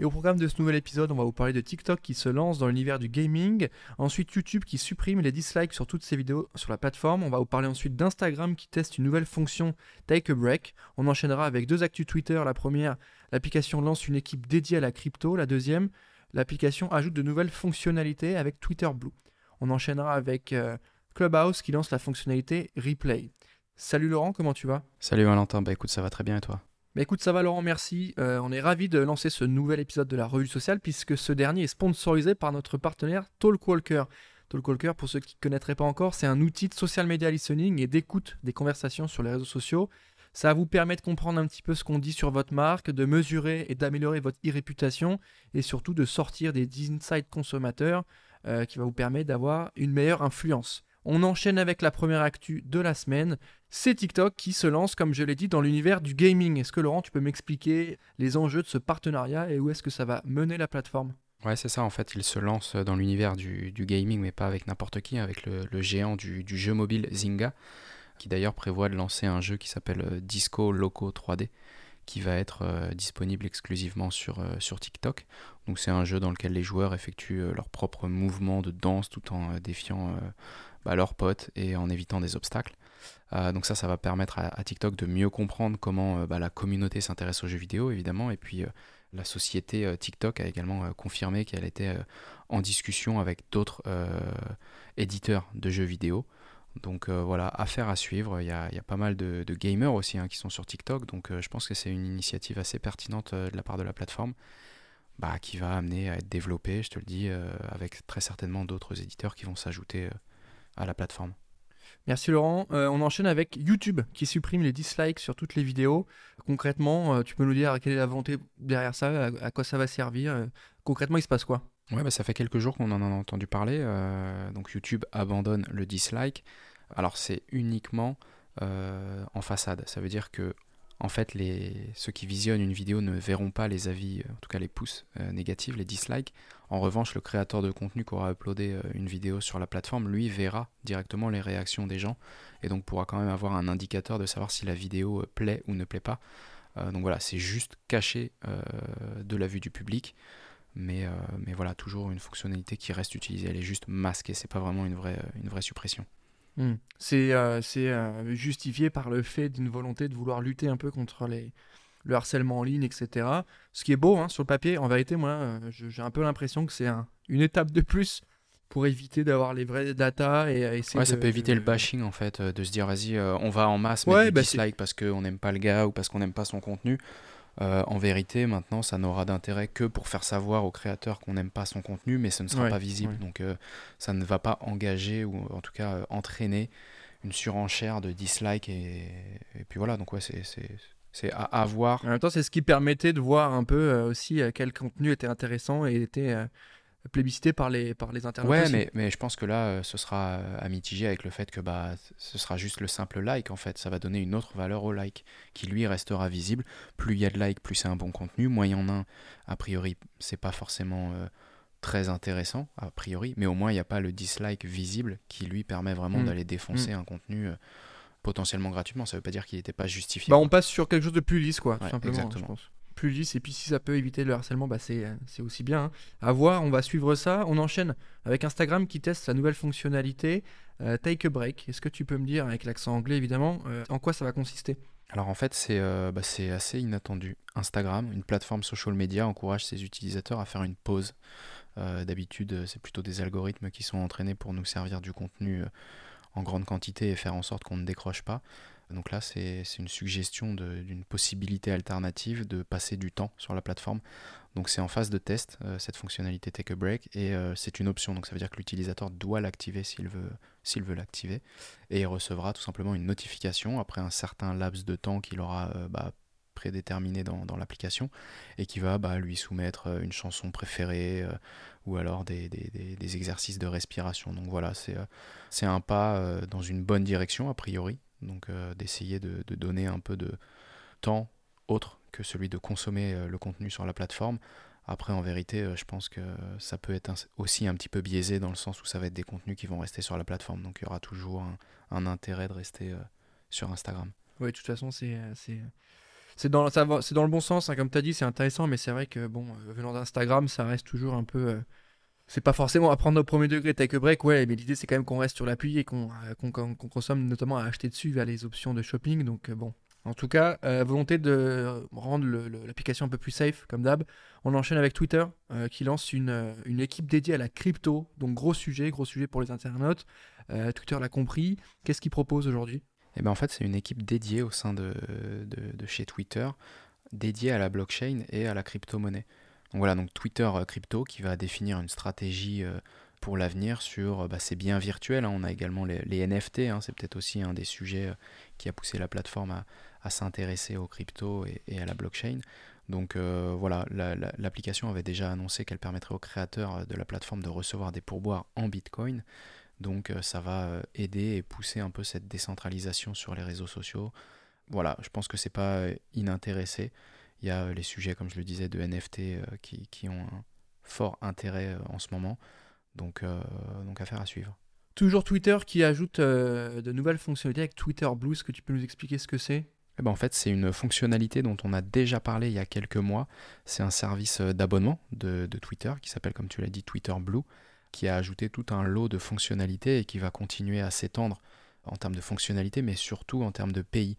et au programme de ce nouvel épisode, on va vous parler de TikTok qui se lance dans l'univers du gaming, ensuite YouTube qui supprime les dislikes sur toutes ses vidéos sur la plateforme, on va vous parler ensuite d'Instagram qui teste une nouvelle fonction Take a Break, on enchaînera avec deux actus Twitter, la première, l'application lance une équipe dédiée à la crypto, la deuxième, l'application ajoute de nouvelles fonctionnalités avec Twitter Blue. On enchaînera avec euh, Clubhouse qui lance la fonctionnalité Replay. Salut Laurent, comment tu vas? Salut Valentin, bah écoute ça va très bien et toi? Bah écoute, ça va Laurent, merci. Euh, on est ravi de lancer ce nouvel épisode de la revue sociale puisque ce dernier est sponsorisé par notre partenaire Talkwalker. Talkwalker, pour ceux qui ne connaîtraient pas encore, c'est un outil de social media listening et d'écoute des conversations sur les réseaux sociaux. Ça vous permet de comprendre un petit peu ce qu'on dit sur votre marque, de mesurer et d'améliorer votre e-réputation et surtout de sortir des insights consommateurs euh, qui va vous permettre d'avoir une meilleure influence. On enchaîne avec la première actu de la semaine. C'est TikTok qui se lance, comme je l'ai dit, dans l'univers du gaming. Est-ce que Laurent, tu peux m'expliquer les enjeux de ce partenariat et où est-ce que ça va mener la plateforme? Ouais, c'est ça. En fait, il se lance dans l'univers du, gaming, mais pas avec n'importe qui, avec le, géant du, jeu mobile Zynga, qui d'ailleurs prévoit de lancer un jeu qui s'appelle euh, Disco Loco 3D, qui va être euh, disponible exclusivement sur, euh, sur TikTok. Donc, c'est un jeu dans lequel les joueurs effectuent leurs propres mouvements de danse tout en défiant bah, leurs potes et en évitant des obstacles. Euh, donc ça, ça va permettre à, TikTok de mieux comprendre comment euh, bah, la communauté s'intéresse aux jeux vidéo, évidemment, et puis euh, la société TikTok a également confirmé qu'elle était en discussion avec d'autres éditeurs de jeux vidéo. Donc voilà, affaire à suivre. Il y a, pas mal de, gamers aussi hein, qui sont sur TikTok, donc je pense que c'est une initiative assez pertinente de la part de la plateforme. Bah, qui va amener à être développée, je te le dis, avec très certainement d'autres éditeurs qui vont s'ajouter à la plateforme. Merci Laurent. Euh, on enchaîne avec YouTube qui supprime les dislikes sur toutes les vidéos. Concrètement, euh, tu peux nous dire quelle est la volonté derrière ça, à, quoi ça va servir euh, Concrètement, il se passe quoi? Ouais, bah, ça fait quelques jours qu'on en a entendu parler. donc YouTube abandonne le dislike. Alors c'est uniquement en façade. Ça veut dire que en fait, ceux qui visionnent une vidéo ne verront pas les avis, en tout cas les pouces négatifs, les dislikes. En revanche, le créateur de contenu qui aura uploadé euh, une vidéo sur la plateforme, lui, verra directement les réactions des gens et donc pourra quand même avoir un indicateur de savoir si la vidéo euh, plaît ou ne plaît pas. Euh, donc voilà, c'est juste caché de la vue du public. Mais, voilà, toujours une fonctionnalité qui reste utilisée. Elle est juste masquée, c'est pas vraiment une vraie suppression. Hmm. C'est justifié par le fait d'une volonté de vouloir lutter un peu contre les, le harcèlement en ligne, etc. Ce qui est beau hein, sur le papier, en vérité, moi, euh, j'ai un peu l'impression que c'est une étape de plus pour éviter d'avoir les vraies datas et essayer ouais, ça peut éviter le bashing en fait, euh, de se dire vas-y, euh, on va en masse mettre ouais, bah dislike parce qu'on n'aime pas le gars ou parce qu'on n'aime pas son contenu. En vérité, maintenant, ça n'aura d'intérêt que pour faire savoir au créateur qu'on n'aime pas son contenu, mais ce ne sera pas visible. Donc, ça ne va pas engager ou en tout cas entraîner une surenchère de dislike et, et puis voilà. Donc ouais, c'est c'est à, avoir. En même temps, c'est ce qui permettait de voir un peu euh, aussi euh, quel contenu était intéressant et était euh, plébiscité par les, par les internautes. Ouais, mais, mais, je pense que là, ce sera à mitiger avec le fait que bah, ce sera juste le simple like en fait. Ça va donner une autre valeur au like qui lui restera visible. Plus il y a de likes, plus c'est un bon contenu. Moins il y en a, a priori, c'est pas forcément très intéressant, a priori. Mais au moins, il n'y a pas le dislike visible qui lui permet vraiment mm. d'aller défoncer mm. un contenu potentiellement gratuitement. Ça veut pas dire qu'il n'était pas justifié. Bah, on passe sur quelque chose de plus lisse, quoi, tout simplement. Je pense. Plus lisse, et puis si ça peut éviter le harcèlement, bah, c'est aussi bien. Hein. À voir, on va suivre ça. On enchaîne avec Instagram qui teste sa nouvelle fonctionnalité euh, Take a Break. Est-ce que tu peux me dire, avec l'accent anglais évidemment, euh, en quoi ça va consister? Alors en fait c'est euh, bah, assez inattendu. Instagram, une plateforme social media, encourage ses utilisateurs à faire une pause. D'habitude c'est plutôt des algorithmes qui sont entraînés pour nous servir du contenu en grande quantité et faire en sorte qu'on ne décroche pas. Donc là, c'est une suggestion d'une possibilité alternative de passer du temps sur la plateforme. Donc c'est en phase de test, euh, cette fonctionnalité Take a Break, et euh, c'est une option. Donc ça veut dire que l'utilisateur doit l'activer s'il veut l'activer, et il recevra tout simplement une notification après un certain laps de temps qu'il aura euh, bah, prédéterminé dans, l'application et qui va bah, lui soumettre une chanson préférée ou alors des, exercices de respiration. Donc voilà, c'est un pas dans une bonne direction a priori. Donc d'essayer de, donner un peu de temps autre que celui de consommer le contenu sur la plateforme après, en vérité, euh, je pense que ça peut être aussi un petit peu biaisé dans le sens où ça va être des contenus qui vont rester sur la plateforme. Donc il y aura toujours un, intérêt de rester euh, sur Instagram. Oui, de toute façon, c'est euh, dans, dans le bon sens, hein, comme tu as dit, c'est intéressant, mais c'est vrai que, bon, venant d'Instagram, ça reste toujours un peu. C'est pas forcément à prendre au premier degré take a break, ouais, mais l'idée c'est quand même qu'on reste sur l'appui et qu'on consomme notamment à acheter dessus via les options de shopping, donc bon, en tout cas, euh, volonté de rendre l'application un peu plus safe, comme d'hab. On enchaîne avec Twitter, euh, qui lance euh, une, équipe dédiée à la crypto. Donc gros sujet, gros sujet pour les internautes. Twitter l'a compris. Qu'est-ce qu'il propose aujourd'hui? Eh ben, En fait, c'est une équipe dédiée au sein de, de, chez Twitter, dédiée à la blockchain et à la crypto-monnaie. Voilà, donc Twitter Crypto qui va définir une stratégie pour l'avenir sur bah, ces biens virtuels. Hein. On a également les, NFT, hein. c'est peut-être aussi un des sujets qui a poussé la plateforme à, s'intéresser aux cryptos et, à la blockchain. Donc euh, voilà, l'application avait déjà annoncé qu'elle permettrait aux créateurs de la plateforme de recevoir des pourboires en Bitcoin. Donc euh, ça va euh, aider et pousser un peu cette décentralisation sur les réseaux sociaux. Voilà, je pense que c'est pas inintéressé. Il y a les sujets, comme je le disais, de NFT qui, qui, ont un fort intérêt en ce moment. Donc, donc affaire à suivre. Toujours Twitter qui ajoute de nouvelles fonctionnalités avec Twitter Blue. Est-ce que tu peux nous expliquer ce que c'est? Eh ben, en fait, c'est une fonctionnalité dont on a déjà parlé il y a quelques mois. C'est un service euh, d'abonnement de, Twitter qui s'appelle, comme tu l'as dit, Twitter Blue, qui a ajouté tout un lot de fonctionnalités et qui va continuer à s'étendre en termes de fonctionnalités, mais surtout en termes de pays.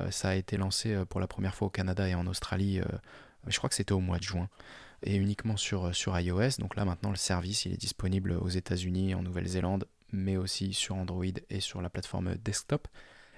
Euh, ça a été lancé euh, pour la première fois au Canada et en Australie, je crois que c'était au mois de juin, et uniquement sur, sur iOS. Donc là, maintenant, le service il est disponible aux États-Unis, en Nouvelle-Zélande, mais aussi sur Android et sur la plateforme desktop.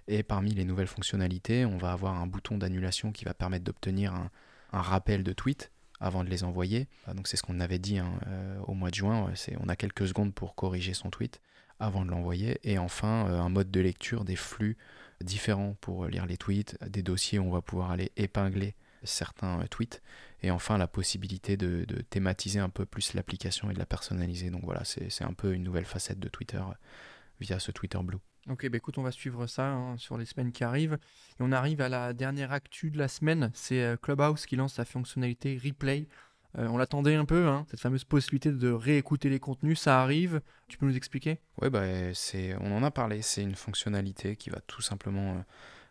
Et parmi les nouvelles fonctionnalités, on va avoir un bouton d'annulation qui va permettre d'obtenir un, rappel de tweets avant de les envoyer. Donc c'est ce qu'on avait dit hein, euh, au mois de juin, on a quelques secondes pour corriger son tweet avant de l'envoyer. Et enfin, euh, un mode de lecture des flux différents pour lire les tweets, des dossiers où on va pouvoir aller épingler certains euh, tweets. Et enfin, la possibilité de, thématiser un peu plus l'application et de la personnaliser. Donc voilà, c'est un peu une nouvelle facette de Twitter via ce Twitter Blue. Ok, bah écoute, on va suivre ça hein, sur les semaines qui arrivent. Et on arrive à la dernière actu de la semaine, c'est euh, Clubhouse qui lance sa fonctionnalité Replay. Euh, on l'attendait un peu, hein, cette fameuse possibilité de réécouter les contenus, ça arrive. Tu peux nous expliquer? Oui, bah, on en a parlé, c'est une fonctionnalité qui va tout simplement euh,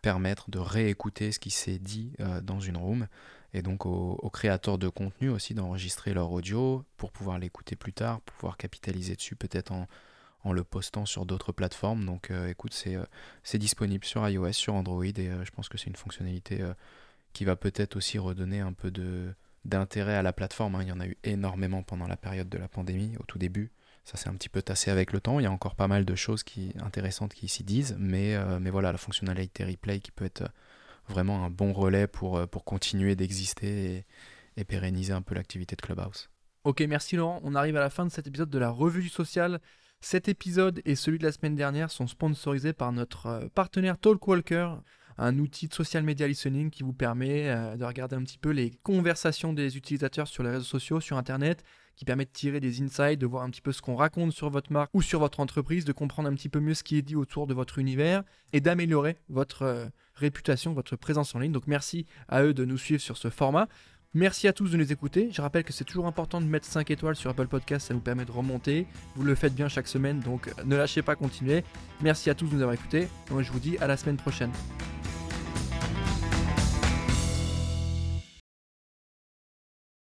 permettre de réécouter ce qui s'est dit dans une room et donc aux, créateurs de contenu aussi d'enregistrer leur audio pour pouvoir l'écouter plus tard, pouvoir capitaliser dessus peut-être en en le postant sur d'autres plateformes. Donc euh, écoute, euh, c'est disponible sur iOS, sur Android, et euh, je pense que c'est une fonctionnalité qui va peut-être aussi redonner un peu de d'intérêt à la plateforme. Hein. Il y en a eu énormément pendant la période de la pandémie, au tout début. Ça s'est un petit peu tassé avec le temps. Il y a encore pas mal de choses intéressantes qui s'y disent. Mais, mais voilà, la fonctionnalité replay qui peut être vraiment un bon relais pour, pour continuer d'exister et, et pérenniser un peu l'activité de Clubhouse. Ok, merci Laurent. On arrive à la fin de cet épisode de la revue du social. Cet épisode et celui de la semaine dernière sont sponsorisés par notre euh, partenaire Talkwalker, un outil de social media listening qui vous permet euh, de regarder un petit peu les conversations des utilisateurs sur les réseaux sociaux, sur Internet, qui permet de tirer des insights, de voir un petit peu ce qu'on raconte sur votre marque ou sur votre entreprise, de comprendre un petit peu mieux ce qui est dit autour de votre univers et d'améliorer votre euh, réputation, votre présence en ligne. Donc merci à eux de nous suivre sur ce format. Merci à tous de nous écouter. Je rappelle que c'est toujours important de mettre 5 étoiles sur Apple Podcast, ça nous permet de remonter. Vous le faites bien chaque semaine, donc ne lâchez pas, continuez. Merci à tous de nous avoir écoutés. Moi je vous dis à la semaine prochaine.